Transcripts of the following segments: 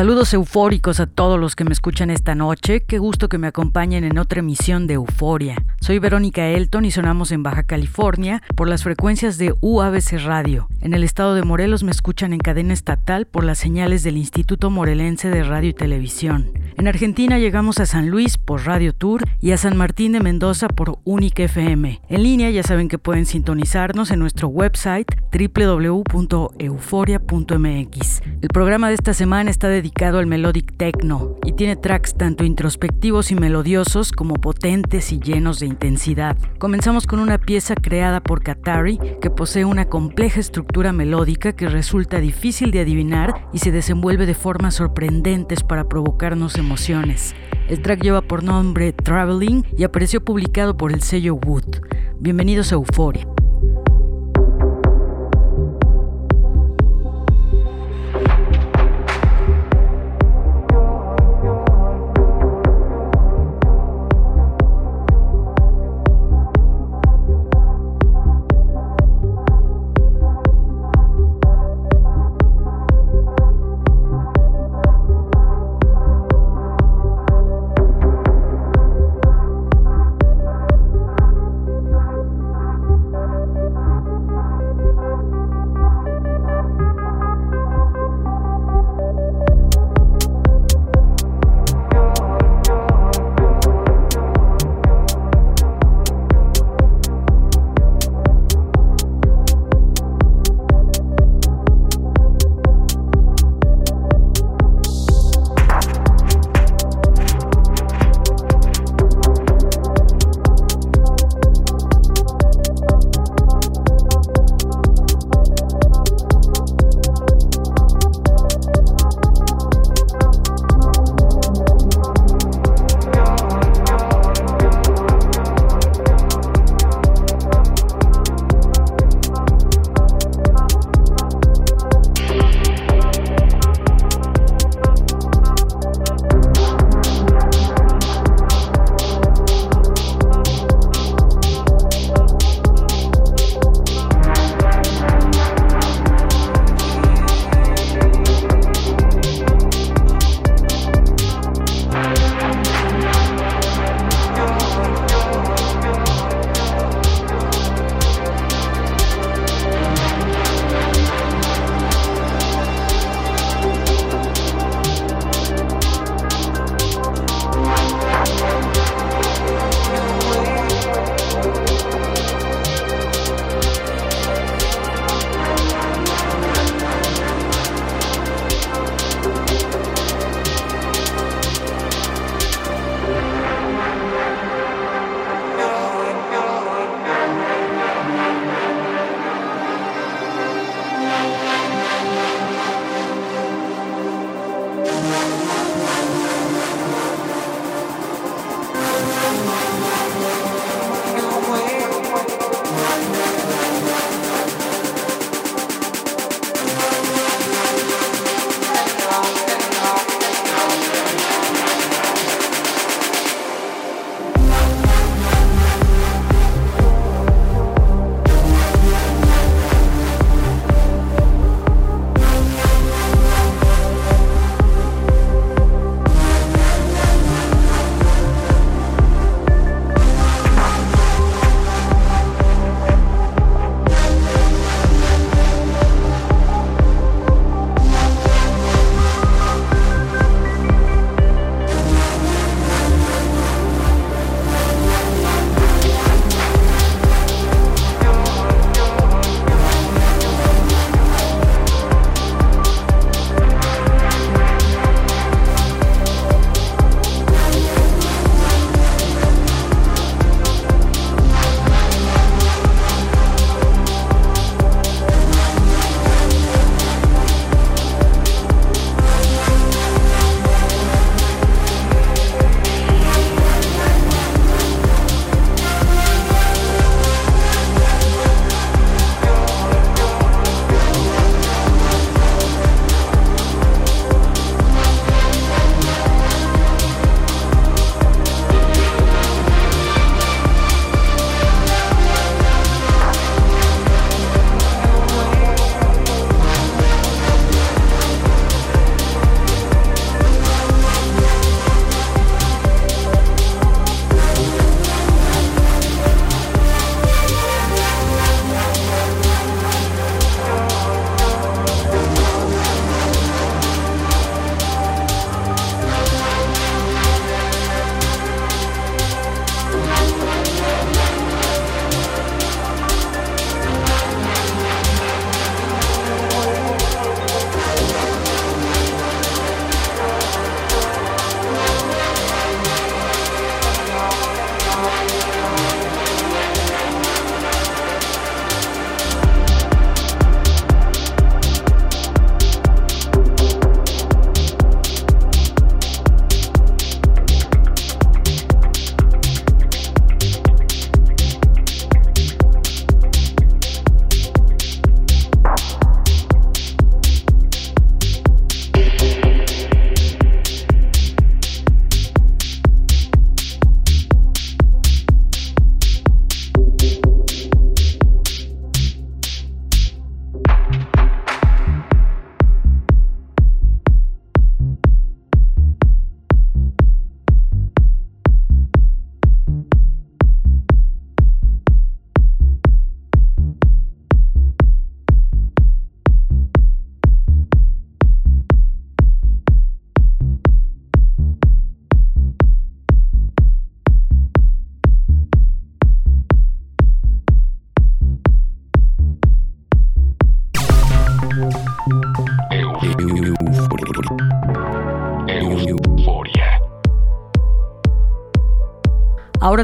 Saludos eufóricos a todos los que me escuchan esta noche. Qué gusto que me acompañen en otra emisión de Euforia. Soy Verónica Elton y sonamos en Baja California por las frecuencias de UABC Radio. En el estado de Morelos me escuchan en cadena estatal por las señales del Instituto Morelense de Radio y Televisión. En Argentina llegamos a San Luis por Radio Tour y a San Martín de Mendoza por Unique FM. En línea ya saben que pueden sintonizarnos en nuestro website www.euforia.mx. El programa de esta semana está dedicado al melodic techno y tiene tracks tanto introspectivos y melodiosos como potentes y llenos de intensidad. Comenzamos con una pieza creada por Katari que posee una compleja estructura melódica que resulta difícil de adivinar y se desenvuelve de formas sorprendentes para provocarnos emociones. El track lleva por nombre Traveling y apareció publicado por el sello Wood. Bienvenidos a Euforia.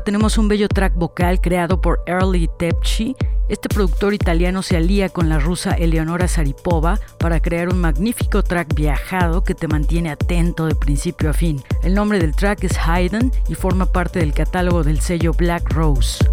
Tenemos un bello track vocal creado por Early Tepchi. Este productor italiano se alía con la rusa Eleonora Saripova para crear un magnífico track viajado que te mantiene atento de principio a fin. El nombre del track es Hayden y forma parte del catálogo del sello Black Rose.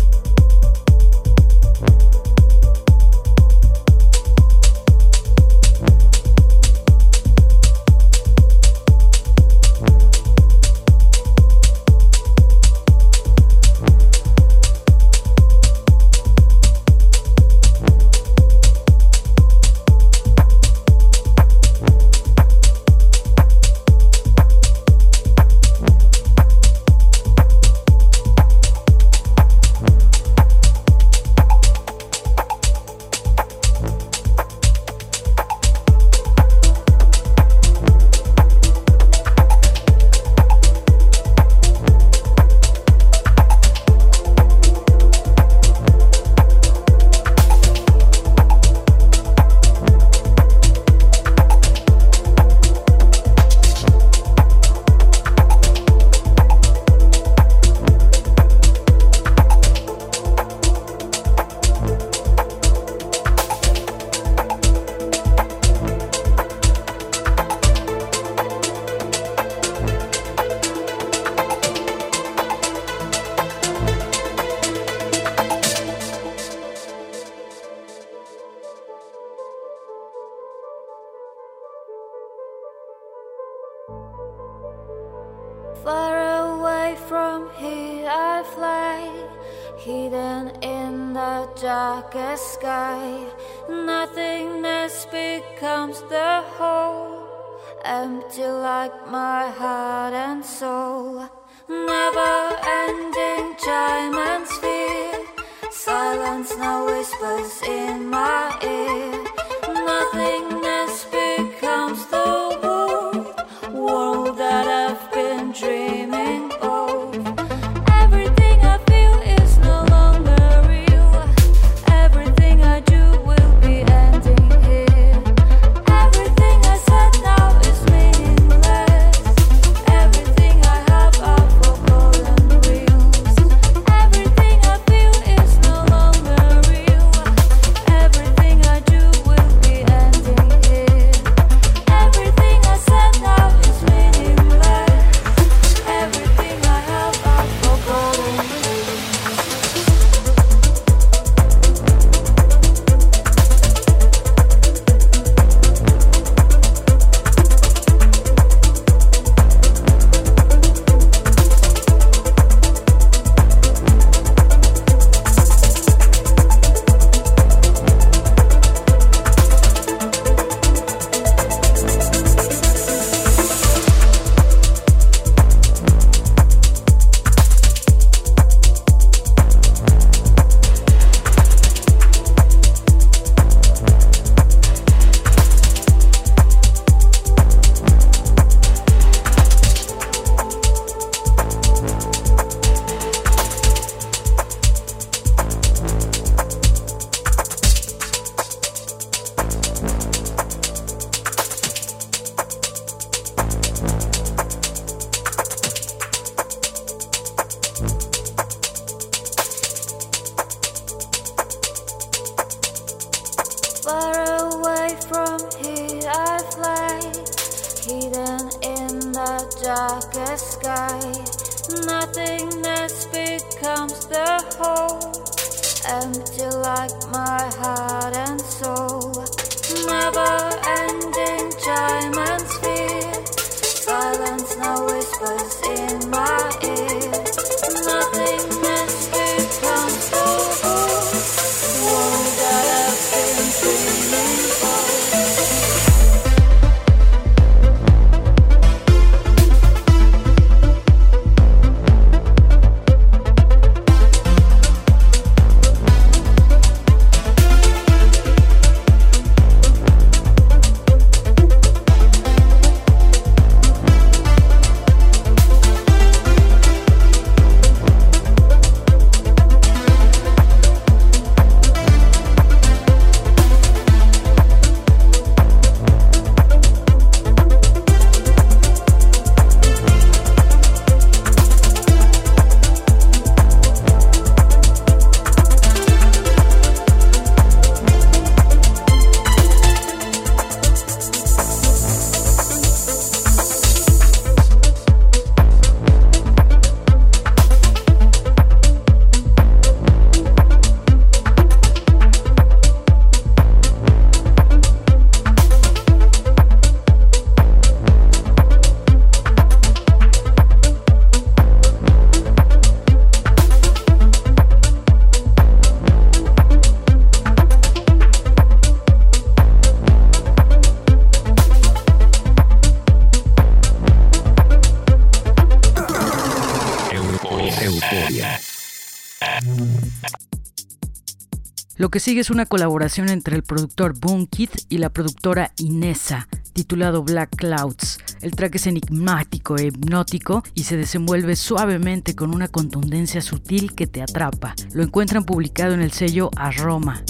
Que sigue es una colaboración entre el productor Boom Kid y la productora Inesa, titulado Black Clouds. El track es enigmático e hipnótico y se desenvuelve suavemente con una contundencia sutil que te atrapa. Lo encuentran publicado en el sello Aroma.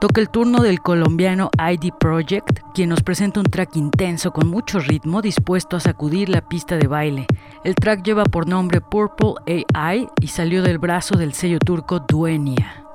Toca el turno del colombiano ID Project, quien nos presenta un track intenso con mucho ritmo dispuesto a sacudir la pista de baile. El track lleva por nombre Purple AI y salió del brazo del sello turco Duenia.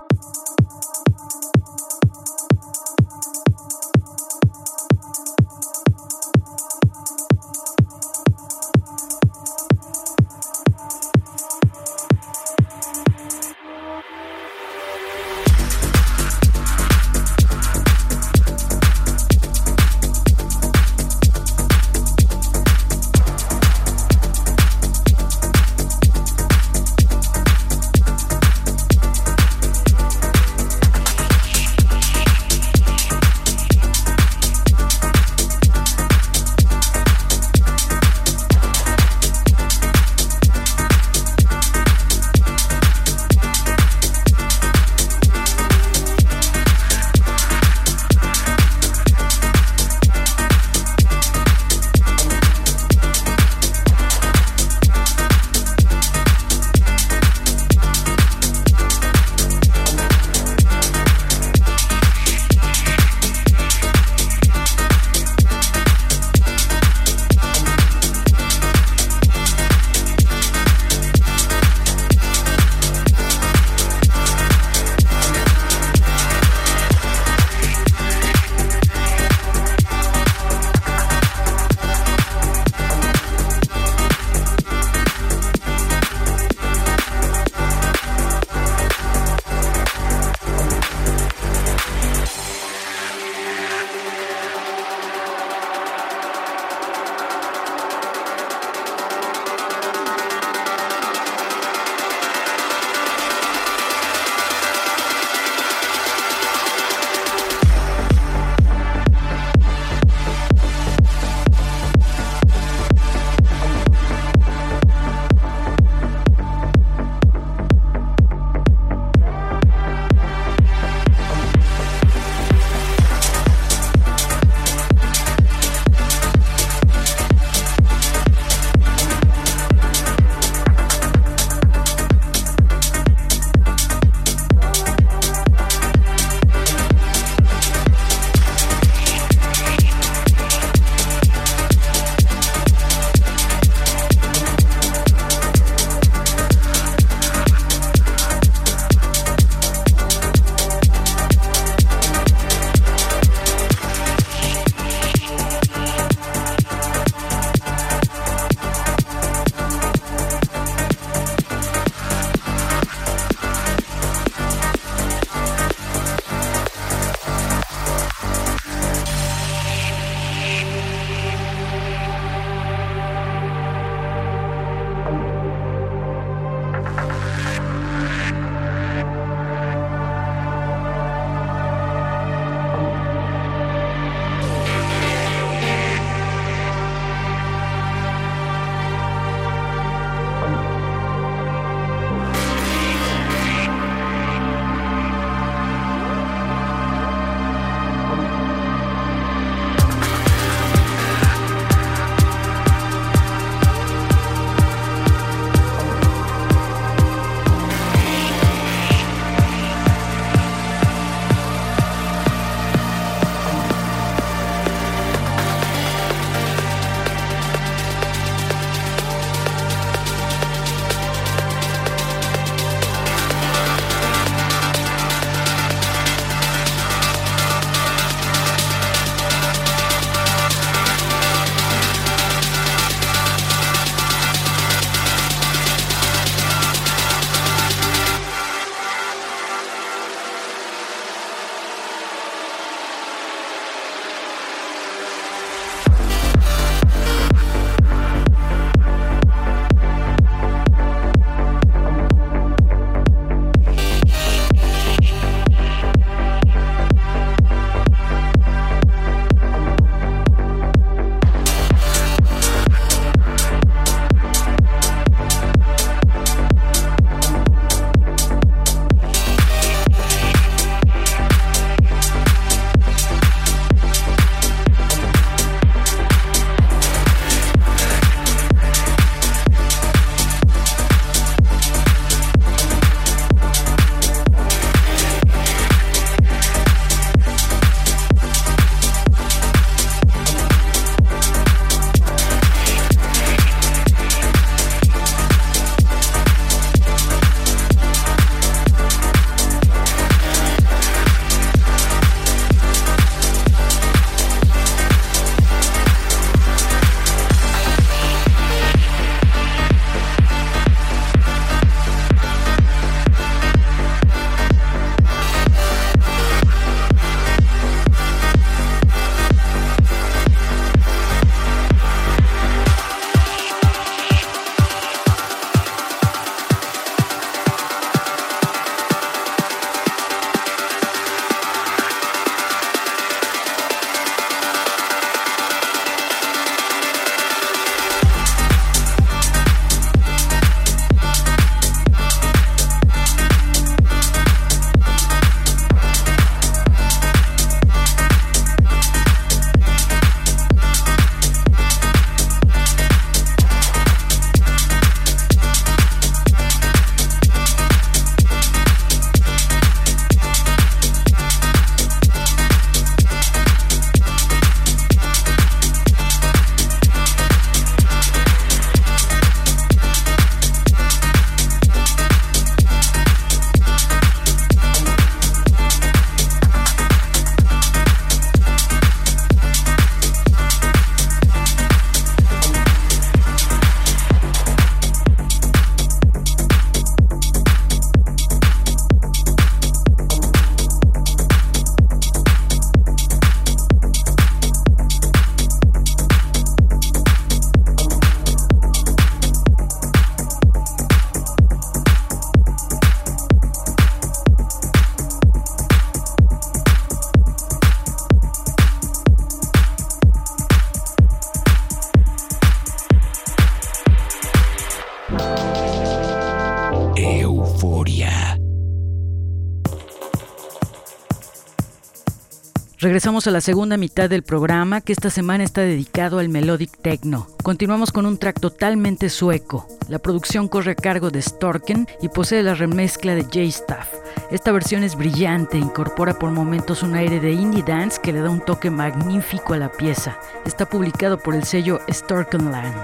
Regresamos a la segunda mitad del programa que esta semana está dedicado al melodic techno. Continuamos con un track totalmente sueco. La producción corre a cargo de Storken y posee la remezcla de J-Staff. Esta versión es brillante, incorpora por momentos un aire de indie dance que le da un toque magnífico a la pieza. Está publicado por el sello Storkenland.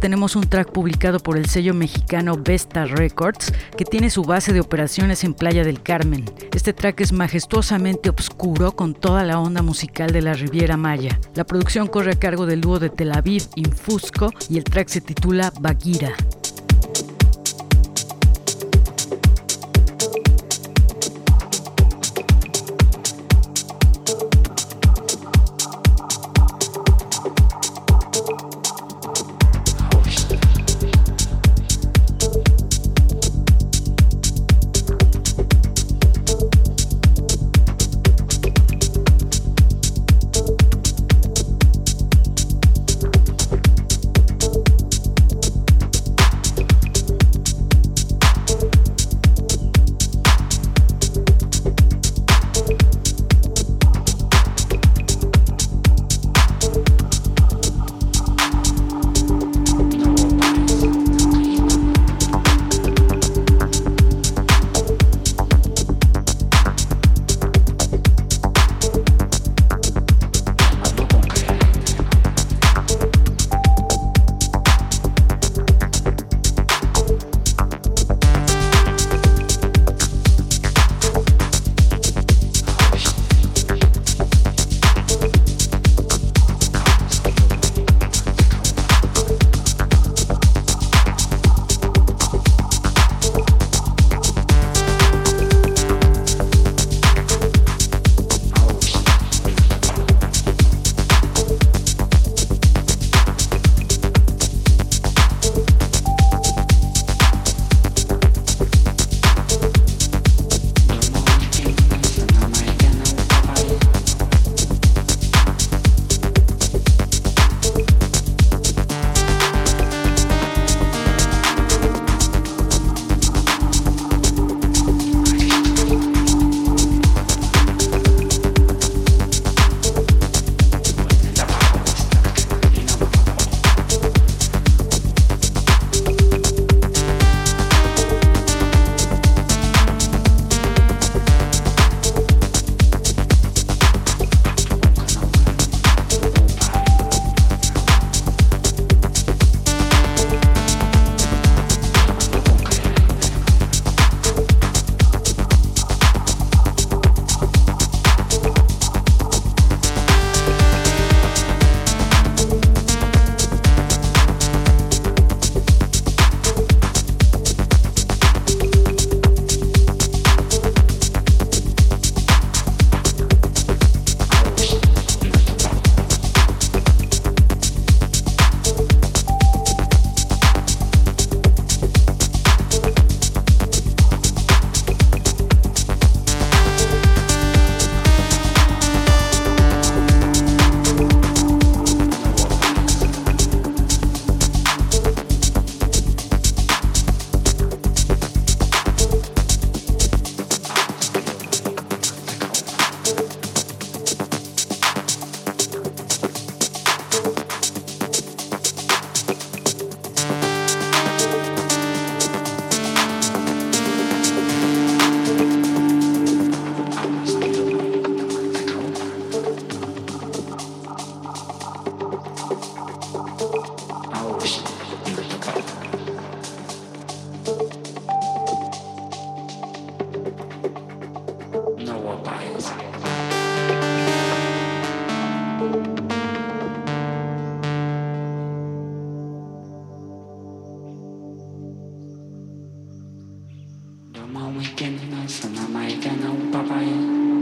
Tenemos un track publicado por el sello mexicano Vesta Records que tiene su base de operaciones en Playa del Carmen. Este track es majestuosamente oscuro con toda la onda musical de la Riviera Maya. La producción corre a cargo del dúo de Tel Aviv, Infusco, y el track se titula Bagira. pequeninas, Ana Maria não, papai.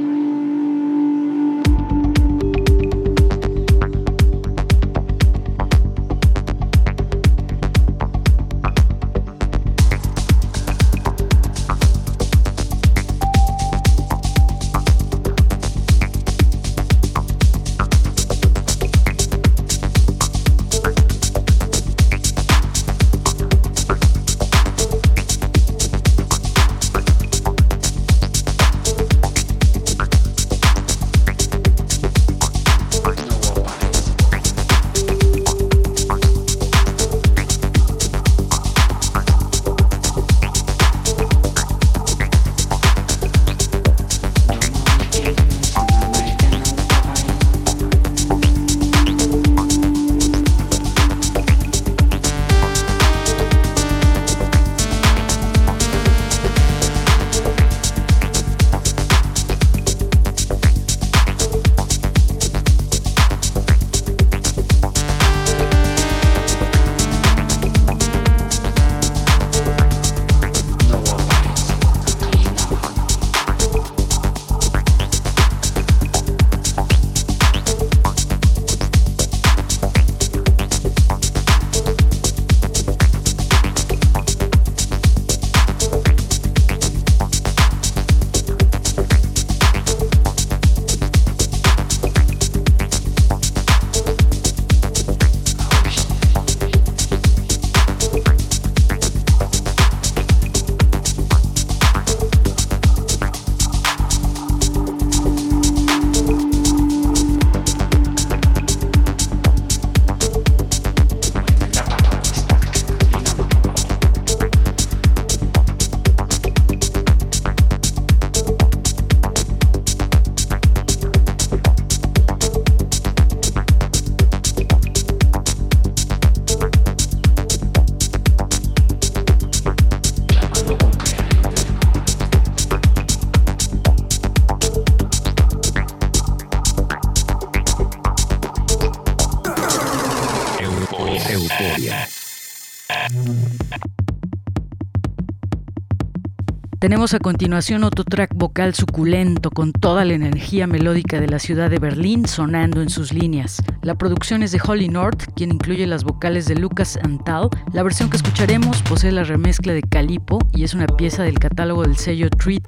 Tenemos a continuación otro track vocal suculento con toda la energía melódica de la ciudad de Berlín sonando en sus líneas. La producción es de Holly North, quien incluye las vocales de Lucas Antal. La versión que escucharemos posee la remezcla de Calipo y es una pieza del catálogo del sello 3000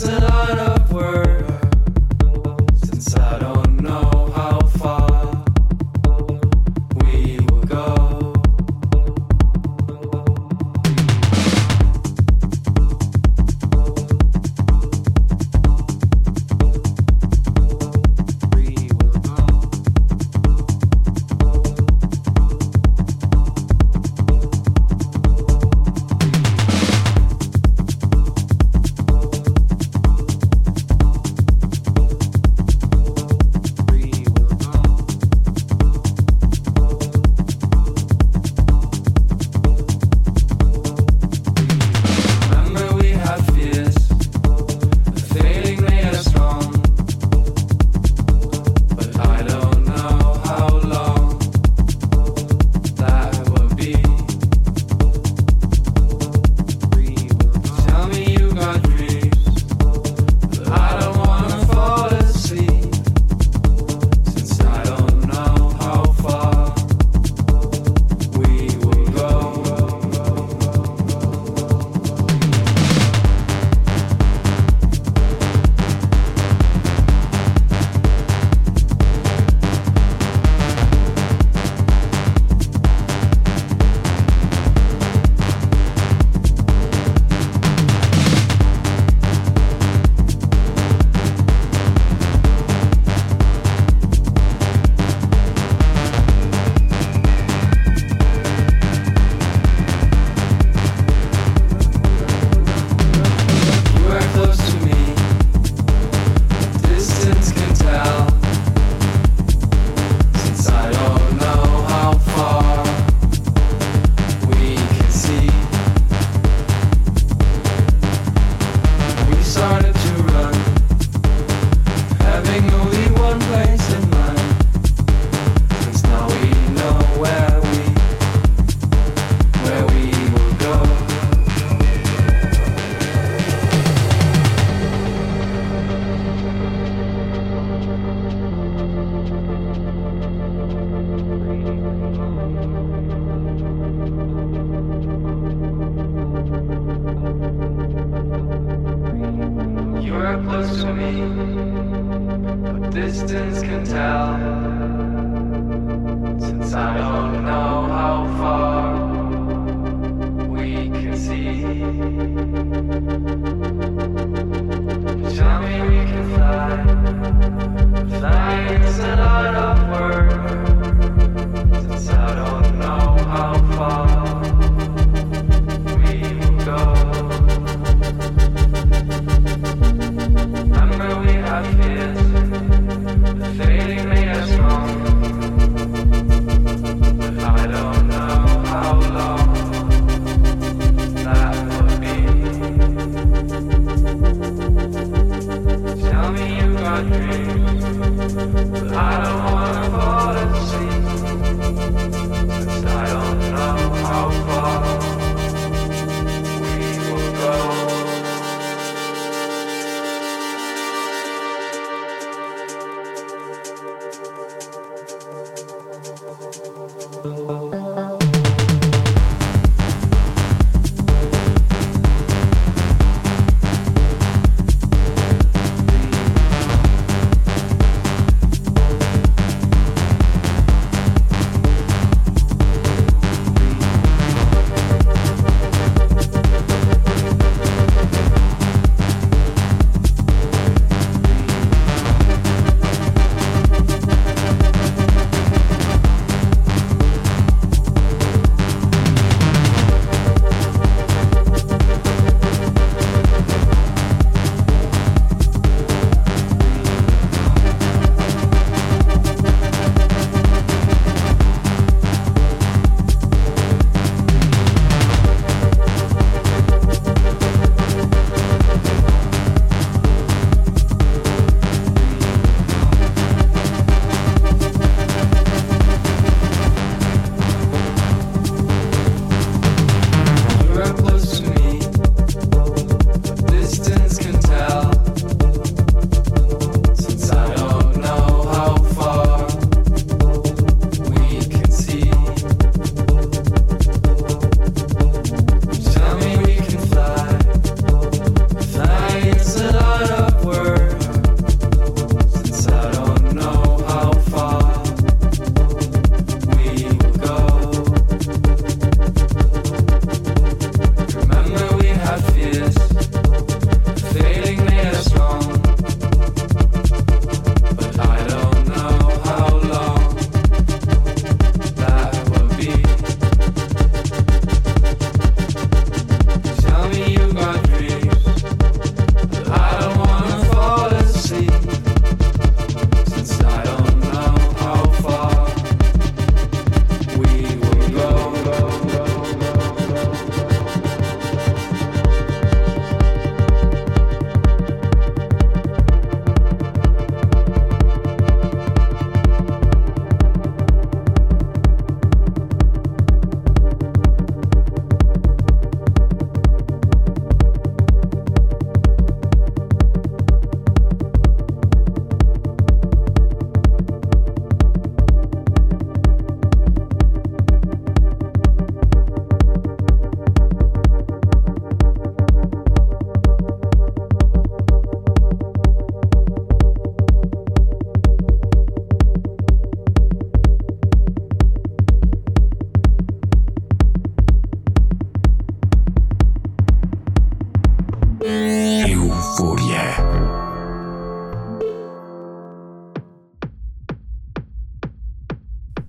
It's a lot of work.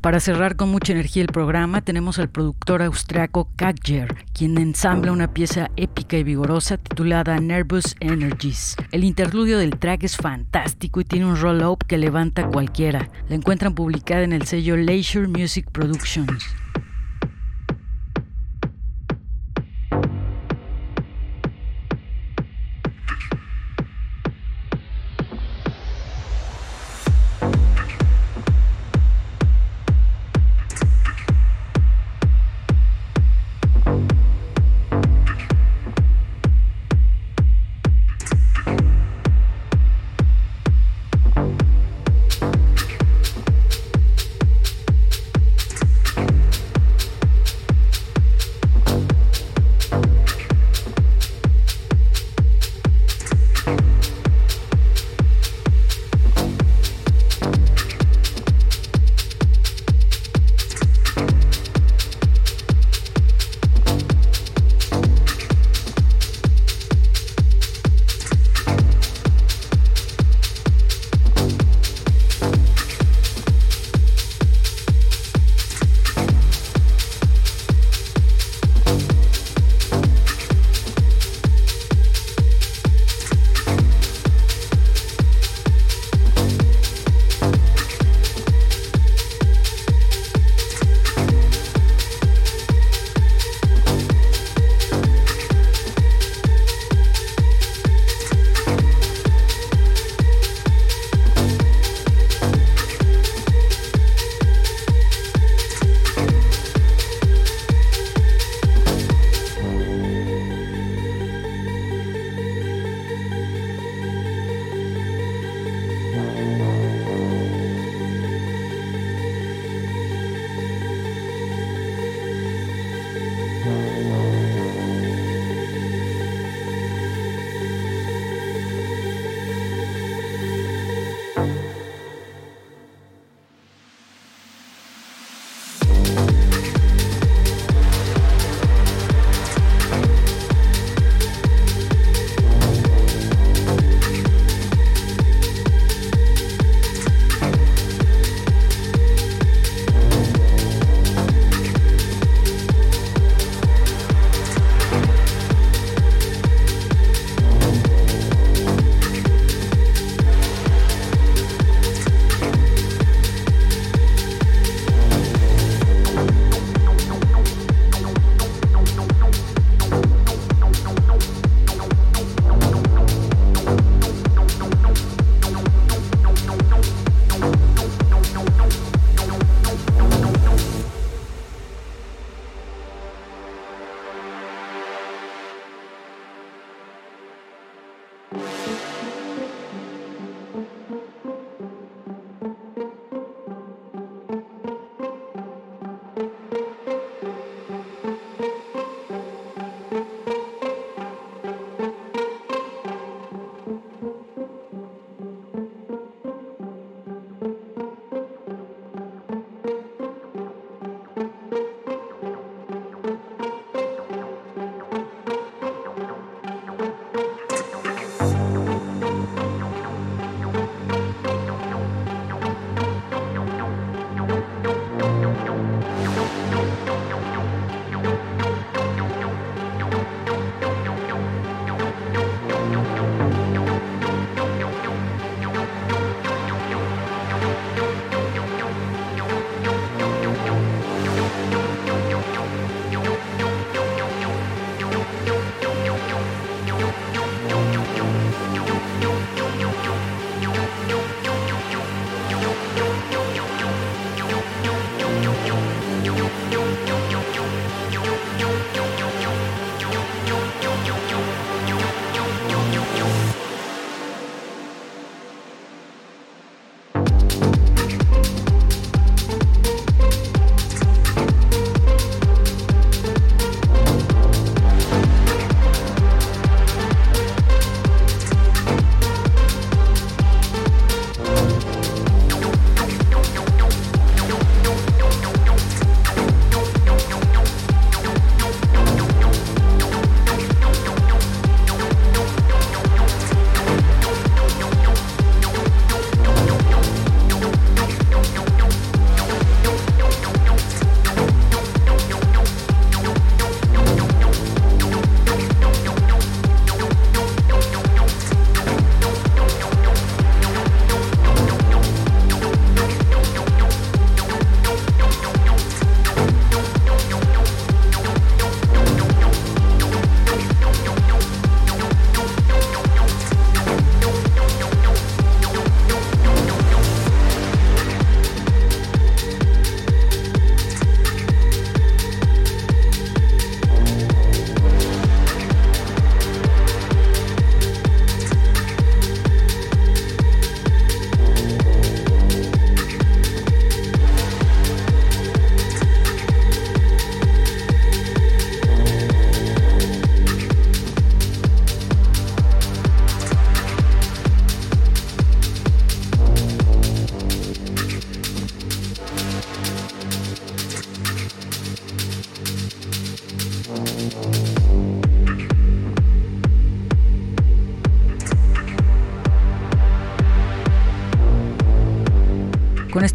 Para cerrar con mucha energía el programa, tenemos al productor austriaco Kagger, quien ensambla una pieza épica y vigorosa titulada Nervous Energies. El interludio del track es fantástico y tiene un roll-up que levanta cualquiera. La encuentran publicada en el sello Leisure Music Productions.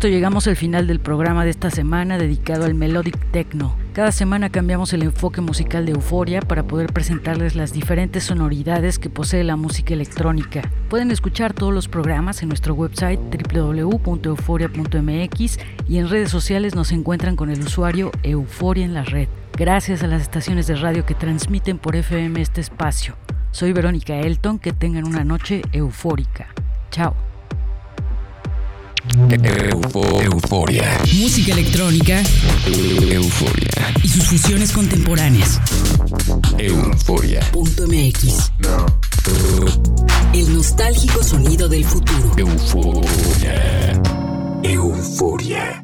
Llegamos al final del programa de esta semana dedicado al Melodic Techno. Cada semana cambiamos el enfoque musical de Euforia para poder presentarles las diferentes sonoridades que posee la música electrónica. Pueden escuchar todos los programas en nuestro website www.euforia.mx y en redes sociales nos encuentran con el usuario Euforia en la red. Gracias a las estaciones de radio que transmiten por FM este espacio. Soy Verónica Elton, que tengan una noche eufórica. Chao. Euforia. Música electrónica Euforia. y sus fusiones contemporáneas. Euforia. Punto MX. El nostálgico sonido del futuro. Euforia. Euforia.